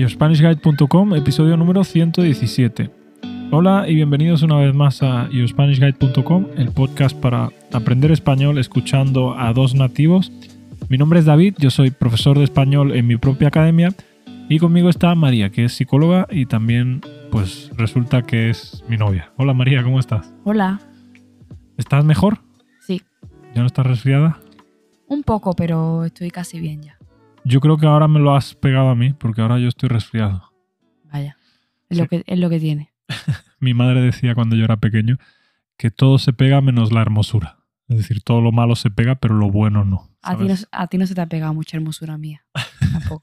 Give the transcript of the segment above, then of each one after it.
YourSpanishGuide.com, episodio número 117. Hola y bienvenidos una vez más a YourSpanishGuide.com, el podcast para aprender español escuchando a dos nativos. Mi nombre es David, yo soy profesor de español en mi propia academia y conmigo está María, que es psicóloga y también pues resulta que es mi novia. Hola María, ¿cómo estás? Hola. ¿Estás mejor? Sí. ¿Ya no estás resfriada? Un poco, pero estoy casi bien ya. Yo creo que ahora me lo has pegado a mí, porque ahora yo estoy resfriado. Vaya. Es, Sí. lo, que, es lo que tiene. Mi madre decía cuando yo era pequeño que todo se pega menos la hermosura. Es decir, todo lo malo se pega, pero lo bueno no. A ti no, a ti no se te ha pegado mucha hermosura mía. Tampoco.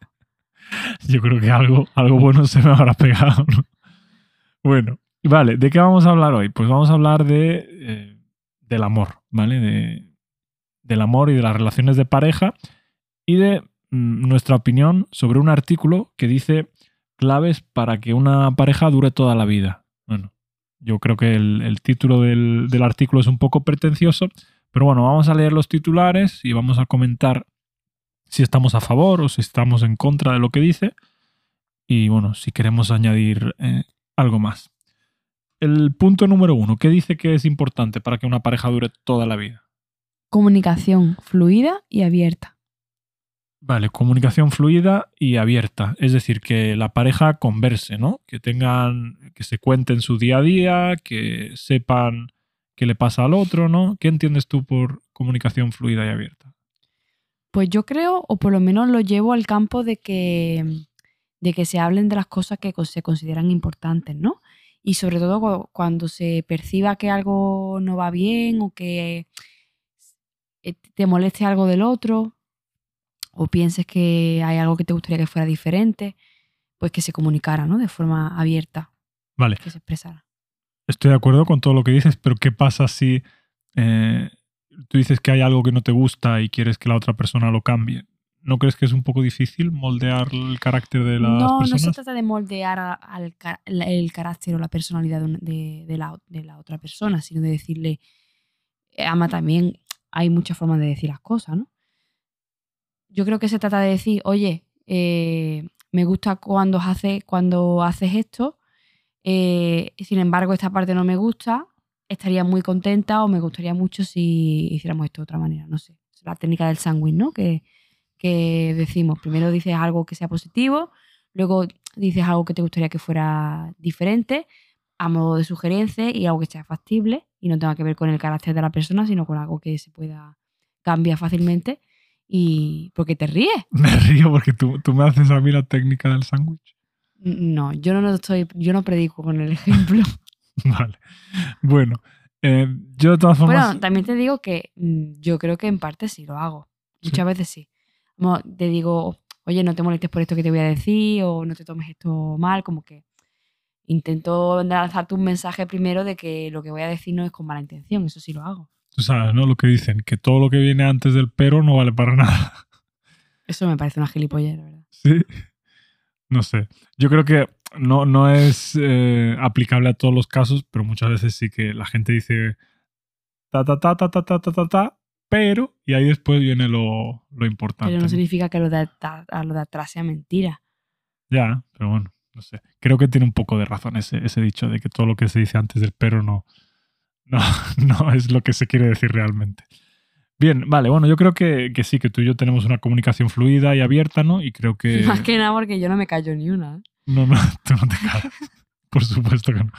Yo creo que algo, algo bueno se me habrá pegado. ¿no? Bueno, vale, ¿de qué vamos a hablar hoy? Pues vamos a hablar de, eh, del amor, ¿vale? De, del amor y de las relaciones de pareja y de nuestra opinión sobre un artículo que dice claves para que una pareja dure toda la vida. Bueno, yo creo que el, el título del, del artículo es un poco pretencioso, pero bueno, vamos a leer los titulares y vamos a comentar si estamos a favor o si estamos en contra de lo que dice y bueno, si queremos añadir eh, algo más. El punto número uno, ¿qué dice que es importante para que una pareja dure toda la vida? Comunicación fluida y abierta. Vale, comunicación fluida y abierta. Es decir, que la pareja converse, ¿no? Que tengan, que se cuenten su día a día, que sepan qué le pasa al otro, ¿no? ¿Qué entiendes tú por comunicación fluida y abierta? Pues yo creo, o por lo menos lo llevo al campo de que, de que se hablen de las cosas que se consideran importantes, ¿no? Y sobre todo cu- cuando se perciba que algo no va bien o que eh, te moleste algo del otro o pienses que hay algo que te gustaría que fuera diferente, pues que se comunicara, ¿no? De forma abierta, Vale, que se expresara. estoy de acuerdo con todo lo que dices, pero ¿qué pasa si eh, tú dices que hay algo que no te gusta y quieres que la otra persona lo cambie? ¿No crees que es un poco difícil moldear el carácter de las No, no personas? se trata de moldear a- la- el carácter o la personalidad de, la, de la otra persona, sino de decirle, ama también, hay muchas formas de decir las cosas, ¿no? Yo creo que se trata de decir, oye, eh, me gusta cuando, hace, cuando haces esto, eh, sin embargo esta parte no me gusta, estaría muy contenta o me gustaría mucho si hiciéramos esto de otra manera, no sé. Es la técnica del sándwich, ¿no? Que, que decimos, primero dices algo que sea positivo, luego dices algo que te gustaría que fuera diferente, a modo de sugerencia y algo que sea factible y no tenga que ver con el carácter de la persona, sino con algo que se pueda cambiar fácilmente. Y porque te ríes. Me río porque tú, tú me haces a mí la técnica del sándwich. No, yo no estoy, yo no predico con el ejemplo. Vale. Bueno, eh, yo de todas formas. Bueno, también te digo que mm, yo creo que en parte sí lo hago. Muchas veces sí. Como te digo, oye, no te molestes por esto que te voy a decir o no te tomes esto mal, como que intento lanzarte un mensaje primero de que lo que voy a decir no es con mala intención, eso sí lo hago. Tú sabes, ¿no? Lo que dicen, que todo lo que viene antes del pero no vale para nada. Eso me parece una gilipollez, la ¿verdad? Sí. No sé. Yo creo que no, no es eh, aplicable a todos los casos, pero muchas veces sí que la gente dice ta ta ta ta ta ta ta ta, ta pero, y ahí después viene lo, lo importante. Pero no significa que lo de, a lo de atrás sea mentira. Ya, pero bueno, no sé. Creo que tiene un poco de razón ese, ese dicho de que todo lo que se dice antes del pero no, no, no es lo que se quiere decir realmente. Bien, vale, bueno, yo creo que, que sí, que tú y yo tenemos una comunicación fluida y abierta, ¿no? Y creo que... Más que nada porque yo no me callo ni una. ¿eh? No, no, tú no te callas. Por supuesto que no.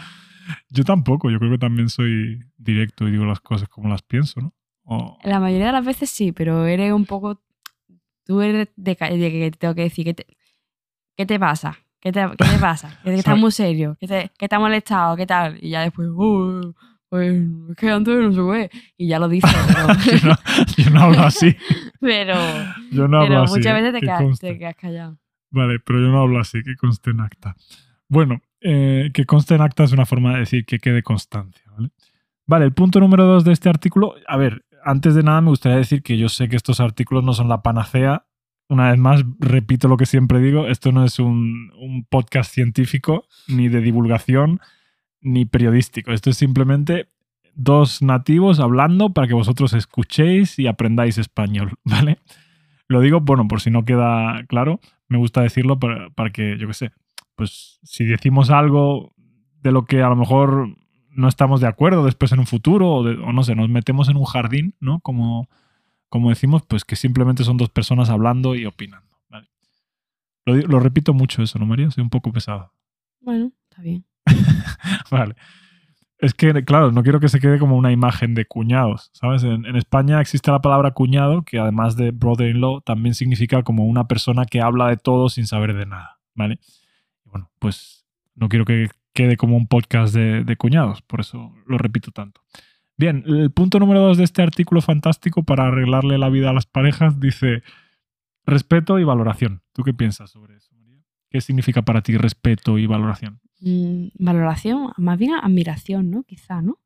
Yo tampoco, yo creo que también soy directo y digo las cosas como las pienso, ¿no? O- La mayoría de las veces sí, pero eres un poco. Tú eres de, de que te tengo que decir. ¿Qué te, qué te pasa? ¿Qué te, qué te pasa? Que estás muy serio. ¿Qué te, que te ha molestado? ¿Qué tal? Y ya después. "Oh, pues es que antes no se ve. Y ya lo dices. yo, no, yo no hablo así. Pero, Yo no pero, hablo pero así. muchas veces te Que quedas, conste. te quedas callado. Vale, pero yo no hablo así, que conste en acta. Bueno, eh, que conste en acta es una forma de decir que quede constancia, ¿vale? Vale, el punto número dos de este artículo. A ver, antes de nada me gustaría decir que yo sé que estos artículos no son la panacea. Una vez más, repito lo que siempre digo, esto no es un, un podcast científico, ni de divulgación, ni periodístico. Esto es simplemente dos nativos hablando para que vosotros escuchéis y aprendáis español, ¿vale? Lo digo, bueno, por si no queda claro, me gusta decirlo para, que, yo qué sé, pues si decimos algo de lo que a lo mejor no estamos de acuerdo después en un futuro o, no sé, nos metemos en un jardín, ¿no? Como, como decimos, pues que simplemente son dos personas hablando y opinando. Lo, lo repito mucho eso, ¿no, María? Soy un poco pesado. Bueno, está bien. Vale. Es que, claro, no quiero que se quede como una imagen de cuñados, ¿sabes? En, España existe la palabra cuñado, que además de brother-in-law, también significa como una persona que habla de todo sin saber de nada, ¿vale? Bueno, pues no quiero que quede como un podcast de, de cuñados, por eso lo repito tanto. Bien, el punto número dos de este artículo fantástico para arreglarle la vida a las parejas dice respeto y valoración. ¿Tú qué piensas sobre eso? ¿Qué significa para ti respeto y valoración? Mm, valoración, más bien admiración, ¿no? Quizá, ¿no?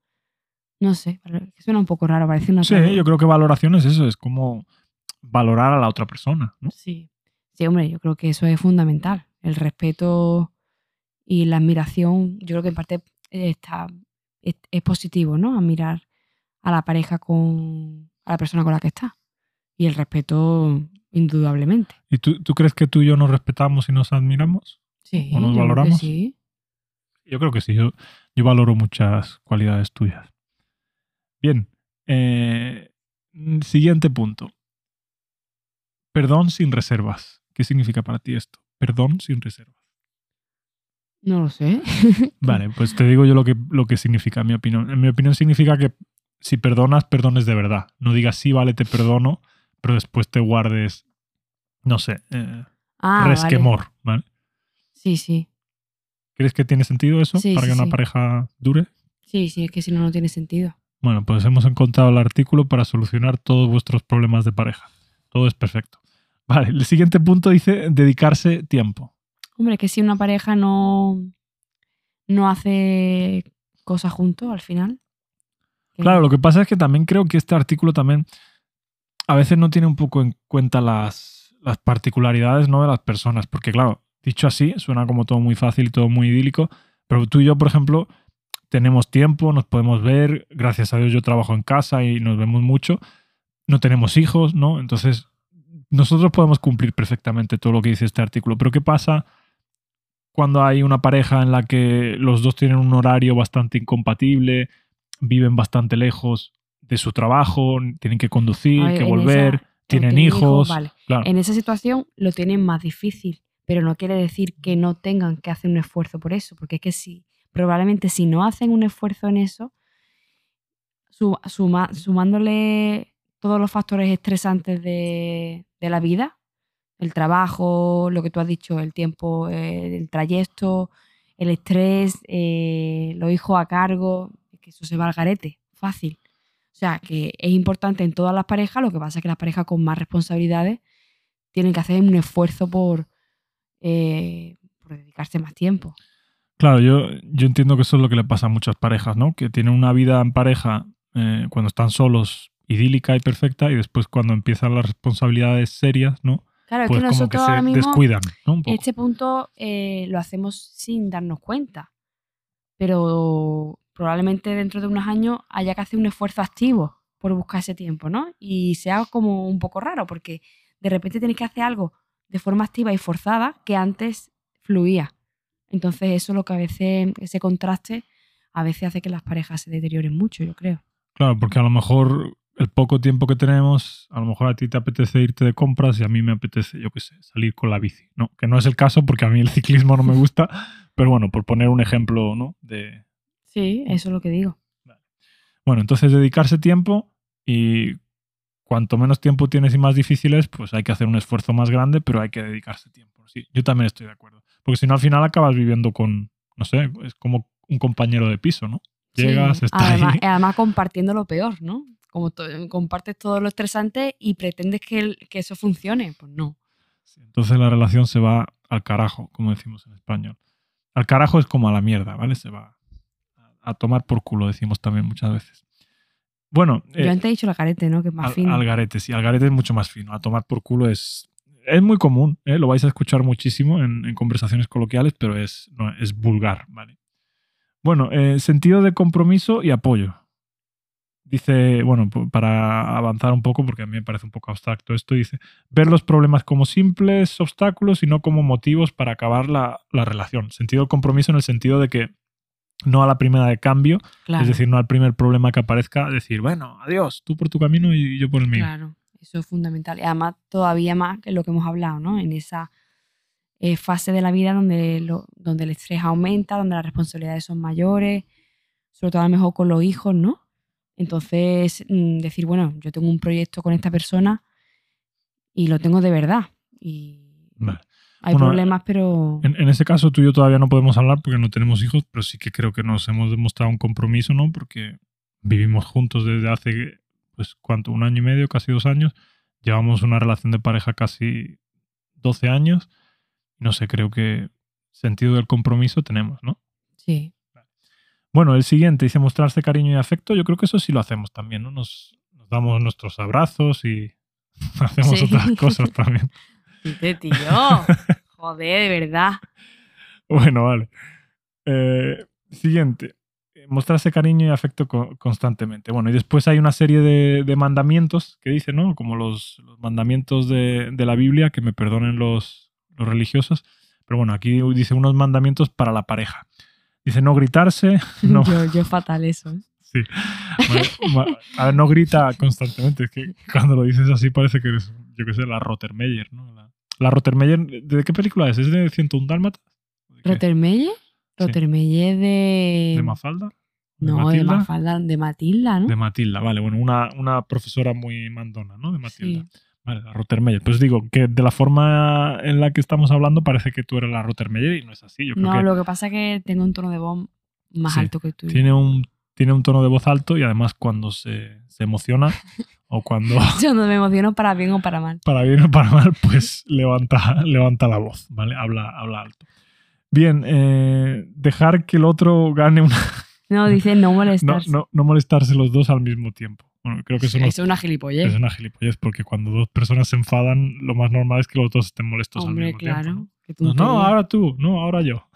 No sé, suena un poco raro, parece una Sí, yo creo que valoración es eso, es como valorar a la otra persona, ¿no? Sí. Sí, hombre, yo creo que eso es fundamental. El respeto y la admiración, yo creo que en parte está, es, es positivo, ¿no? Admirar a la pareja con a la persona con la que está. Y el respeto, indudablemente. ¿Y tú, tú crees que tú y yo nos respetamos y nos admiramos? Sí, ¿O nos valoramos? sí. Yo creo que sí, yo, yo valoro muchas cualidades tuyas. Bien, eh, siguiente punto. Perdón sin reservas. ¿Qué significa para ti esto? Perdón sin reservas. No lo sé. Vale, pues te digo yo lo que, lo que significa, en mi opinión. En mi opinión significa que si perdonas, perdones de verdad. No digas sí, vale, te perdono, pero después te guardes, no sé, eh, Ah, resquemor, ¿vale? Sí, sí. ¿Crees que tiene sentido eso Sí, para sí, que una sí. pareja dure? Sí, sí, es que si no, no tiene sentido. Bueno, pues hemos encontrado el artículo para solucionar todos vuestros problemas de pareja. Todo es perfecto. Vale, el siguiente punto dice dedicarse tiempo. Hombre, que si una pareja no, no hace cosas juntos al final. Claro, lo que pasa es que también creo que este artículo también a veces no tiene un poco en cuenta las, las particularidades ¿no? de las personas. Porque claro, dicho así, suena como todo muy fácil y todo muy idílico. Pero tú y yo, por ejemplo, tenemos tiempo, nos podemos ver. Gracias a Dios yo trabajo en casa y nos vemos mucho. No tenemos hijos, ¿no? Entonces, nosotros podemos cumplir perfectamente todo lo que dice este artículo. Pero ¿qué pasa cuando hay una pareja en la que los dos tienen un horario bastante incompatible, viven bastante lejos de su trabajo, tienen que conducir, ver, que volver, esa- tienen hijos? vale. Claro. En esa situación lo tienen más difícil, pero no quiere decir que no tengan que hacer un esfuerzo por eso, porque es que si, probablemente si no hacen un esfuerzo en eso, suma- sumándole todos los factores estresantes de, de la vida, el trabajo, lo que tú has dicho, el tiempo, eh, el trayecto, el estrés, eh, los hijos a cargo, que eso se va al garete, fácil. O sea, que es importante en todas las parejas, lo que pasa es que las parejas con más responsabilidades tienen que hacer un esfuerzo por, eh, por dedicarse más tiempo. Claro, yo, yo entiendo que eso es lo que le pasa a muchas parejas, ¿no? Que tienen una vida en pareja eh, cuando están solos idílica y perfecta y después cuando empiezan las responsabilidades serias, ¿no? Claro, Pues es que como que nosotros ahora se mismo descuidan, ¿no? Un poco. este punto eh, lo hacemos sin darnos cuenta, pero probablemente dentro de unos años haya que hacer un esfuerzo activo por buscar ese tiempo, ¿no? Y sea como un poco raro, porque de repente tienes que hacer algo de forma activa y forzada que antes fluía. Entonces eso es lo que a veces, ese contraste, a veces hace que las parejas se deterioren mucho, yo creo. Claro, porque a lo mejor el poco tiempo que tenemos, a lo mejor a ti te apetece irte de compras y a mí me apetece, yo qué sé, salir con la bici, ¿no? Que no es el caso porque a mí el ciclismo no me gusta, pero bueno, por poner un ejemplo, ¿no? De, Sí, eso es lo que digo. Bueno, entonces dedicarse tiempo y cuanto menos tiempo tienes y más difícil es, pues hay que hacer un esfuerzo más grande, pero hay que dedicarse tiempo. Sí, yo también estoy de acuerdo. Porque si no, al final acabas viviendo con, no sé, es como un compañero de piso, ¿no? Sí, Llegas, está además, ahí. además compartiendo lo peor, ¿no? Como to- compartes todo lo estresante y pretendes que, el- que eso funcione. Pues no. Sí, Entonces la relación se va al carajo, como decimos en español. Al carajo es como a la mierda, ¿vale? Se va a- tomar por culo, decimos también muchas veces. Bueno, eh, Yo antes he dicho la carete, ¿no? Que es más Al, fino. al garete, sí. Al garete es mucho más fino. A tomar por culo es. Es muy común, ¿eh? lo vais a escuchar muchísimo en, en conversaciones coloquiales, pero es, no, es vulgar, ¿vale? Bueno, eh, sentido de compromiso y apoyo. dice, bueno, para avanzar un poco, porque a mí me parece un poco abstracto esto, dice, ver los problemas como simples obstáculos y no como motivos para acabar la, la relación. Sentido del compromiso en el sentido de que no a la primera de cambio, Claro. es decir, no al primer problema que aparezca, decir, bueno, adiós, tú por tu camino y yo por el mío. Claro, eso es fundamental. Y además, todavía más que lo que hemos hablado, ¿no? En esa eh, fase de la vida donde, lo- donde el estrés aumenta, donde las responsabilidades son mayores, sobre todo a lo mejor con los hijos, ¿no? Entonces, mm, decir, bueno, yo tengo un proyecto con esta persona y lo tengo de verdad. Y Vale. Hay Bueno, problemas, pero... En, en ese caso, tú y yo todavía no podemos hablar porque no tenemos hijos, pero sí que creo que nos hemos demostrado un compromiso, ¿no? Porque vivimos juntos desde hace, pues, ¿cuánto? Un año y medio, casi dos años. Llevamos una relación de pareja casi 12 años. No sé, creo que sentido del compromiso tenemos, ¿no? Sí, Bueno, el siguiente dice mostrarse cariño y afecto. Yo creo que eso sí lo hacemos también, ¿no? Nos, nos damos nuestros abrazos y hacemos Sí. otras cosas también. Dice, tío. Joder, de verdad. Bueno, vale. Eh, siguiente. Mostrarse cariño y afecto co- constantemente. Bueno, y después hay una serie de, de mandamientos que dice, ¿no? Como los, los mandamientos de, de la Biblia, que me perdonen los, los religiosos. Pero bueno, aquí dice unos mandamientos para la pareja. Dice no gritarse, no, Yo, yo fatal eso. ¿eh? sí. A ver, no grita constantemente. Es que cuando lo dices así parece que eres, yo qué sé, la Rottermeier, ¿no? La, Rottermeier, ¿de qué película es? ¿Es de 101 Dálmatas? ¿De qué? ¿Rottermeier? Sí. De... ¿De Mafalda? ¿De No, de? Mafalda, de Matilda, ¿no? De Matilda, vale. Bueno, una, una profesora muy mandona, ¿no? De Matilda. Sí. Vale, la Rottermeier. Pues digo que de la forma en la que estamos hablando parece que tú eres la Rottermeier y no es así. Yo creo No, que lo que pasa es que tengo un tono de voz más Sí, alto que tú. tiene un, tiene un tono de voz alto y además cuando se, se emociona o cuando Yo no me emociono para bien o para mal. para bien o para mal, pues levanta, levanta la voz, ¿vale? Habla, habla alto. Bien, eh, dejar que el otro gane una... No, dice no No, molestarse. no, no molestarse los dos al mismo tiempo. Bueno, creo que eso no es una gilipollez. Es una gilipollez, porque cuando dos personas se enfadan, lo más normal es que los dos estén molestos al Hombre, mismo claro. tiempo. ¿no? No, no, ahora tú, no, ahora yo.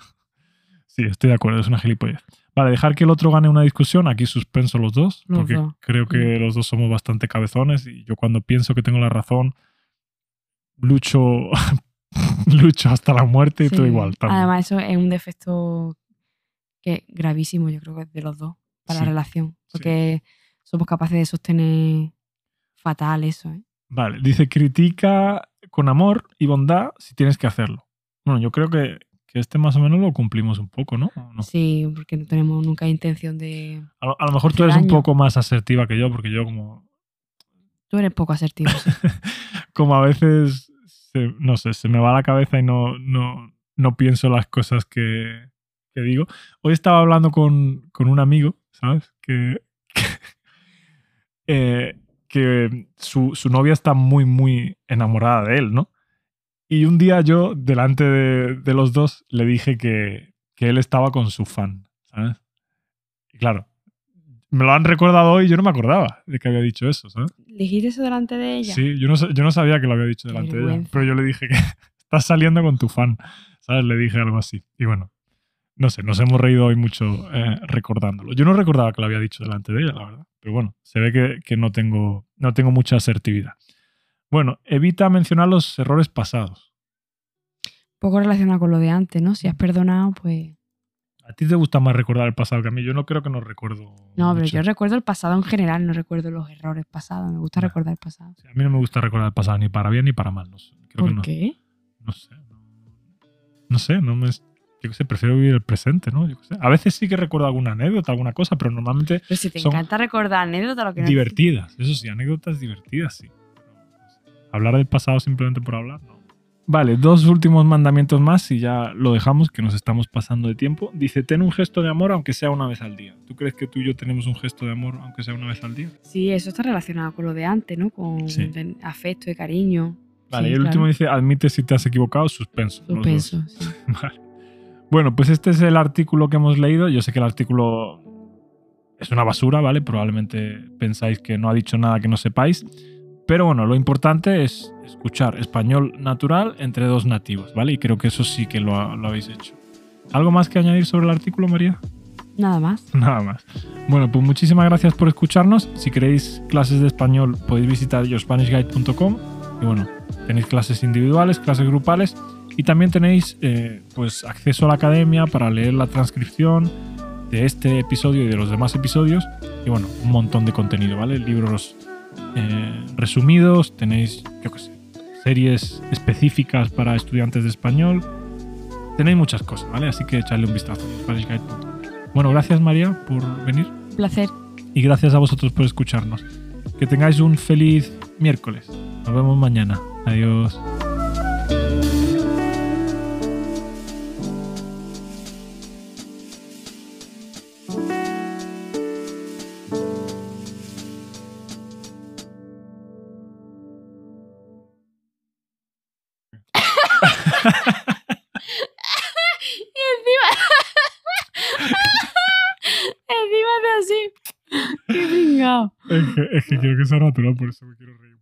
Sí, estoy de acuerdo, es una gilipollez. Vale, dejar que el otro gane una discusión, aquí suspenso los dos, Los porque dos. Mm. creo que los dos somos bastante cabezones y yo cuando pienso que tengo la razón, lucho, lucho hasta la muerte y Sí. todo igual. también. Además, eso es un defecto que gravísimo, yo creo que es de los dos para Sí, la relación. Porque somos capaces de sostener fatal eso, ¿eh? Vale, dice critica con amor y bondad si tienes que hacerlo. Bueno, yo creo que, que este más o menos lo cumplimos un poco, ¿no? Sí, porque no tenemos nunca intención de. A, lo- a lo mejor tú eres un poco más asertiva que yo, porque yo como, Tú eres poco asertivo. sí. como a veces, se- no sé, se me va la cabeza y no, no, no pienso las cosas que, que digo. Hoy estaba hablando con, con un amigo, ¿sabes? Que, eh, que su, su novia está muy, muy enamorada de él, ¿no? Y un día yo, delante de, de los dos, le dije que, que él estaba con su fan, ¿sabes? Y claro, me lo han recordado hoy y yo no me acordaba de que había dicho eso, ¿sabes? ¿Dijiste eso delante de ella? Sí, yo no, yo no sabía que lo había dicho delante de ella, pero yo le dije que estás saliendo con tu fan, ¿sabes? Le dije algo así. Y bueno, no sé, nos hemos reído hoy mucho eh, recordándolo. Yo no recordaba que lo había dicho delante de ella, la verdad. Pero bueno, se ve que, que no, tengo, no tengo mucha asertividad. Bueno, evita mencionar los errores pasados. Poco relacionado con lo de antes, ¿no? Si has perdonado, pues. ¿A ti te gusta más recordar el pasado que a mí? Yo no creo que no recuerdo. No, pero mucho. yo recuerdo el pasado en general, no recuerdo los errores pasados. Me gusta recordar el pasado. Sí, A mí no me gusta recordar el pasado ni para bien ni para mal. No sé. Creo que ¿Por no. qué? No sé. No, no sé, no me. Yo qué sé, prefiero vivir el presente, ¿no? Yo qué sé. A veces sí que recuerdo alguna anécdota, alguna cosa, pero normalmente Pero si te Son encanta recordar anécdotas, lo que no divertidas. Eso sí, anécdotas divertidas, sí. Hablar del pasado simplemente por hablar, no. Vale, dos últimos mandamientos más y ya lo dejamos, que nos estamos pasando de tiempo. Dice, ten un gesto de amor aunque sea una vez al día. ¿Tú crees que tú y yo tenemos un gesto de amor aunque sea una vez al día? Sí, eso está relacionado con lo de antes, ¿no? Con Sí. afecto y cariño. Vale, Sí, y el claro. último dice, admite si te has equivocado, suspenso. Suspenso, sí. Vale. Bueno, pues este es el artículo que hemos leído. Yo sé que el artículo es una basura, ¿vale? Probablemente pensáis que no ha dicho nada que no sepáis. Pero bueno, lo importante es escuchar español natural entre dos nativos, ¿vale? Y creo que eso sí que lo, ha- lo habéis hecho. ¿Algo más que añadir sobre el artículo, María? Nada más. Nada más. Bueno, pues muchísimas gracias por escucharnos. Si queréis clases de español, podéis visitar yourspanishguide.com. Y bueno, tenéis clases individuales, clases grupales. Y también tenéis eh, pues acceso a la academia para leer la transcripción de este episodio y de los demás episodios. Y bueno, un montón de contenido, ¿vale? Libros eh, resumidos, tenéis, yo qué sé, series específicas para estudiantes de español. Tenéis muchas cosas, ¿vale? Así que echadle un vistazo. Bueno, gracias María por venir Un placer. y gracias a vosotros por escucharnos. Que tengáis un feliz miércoles. Nos vemos mañana. Adiós. Quiero que sea natural, por eso me quiero reír.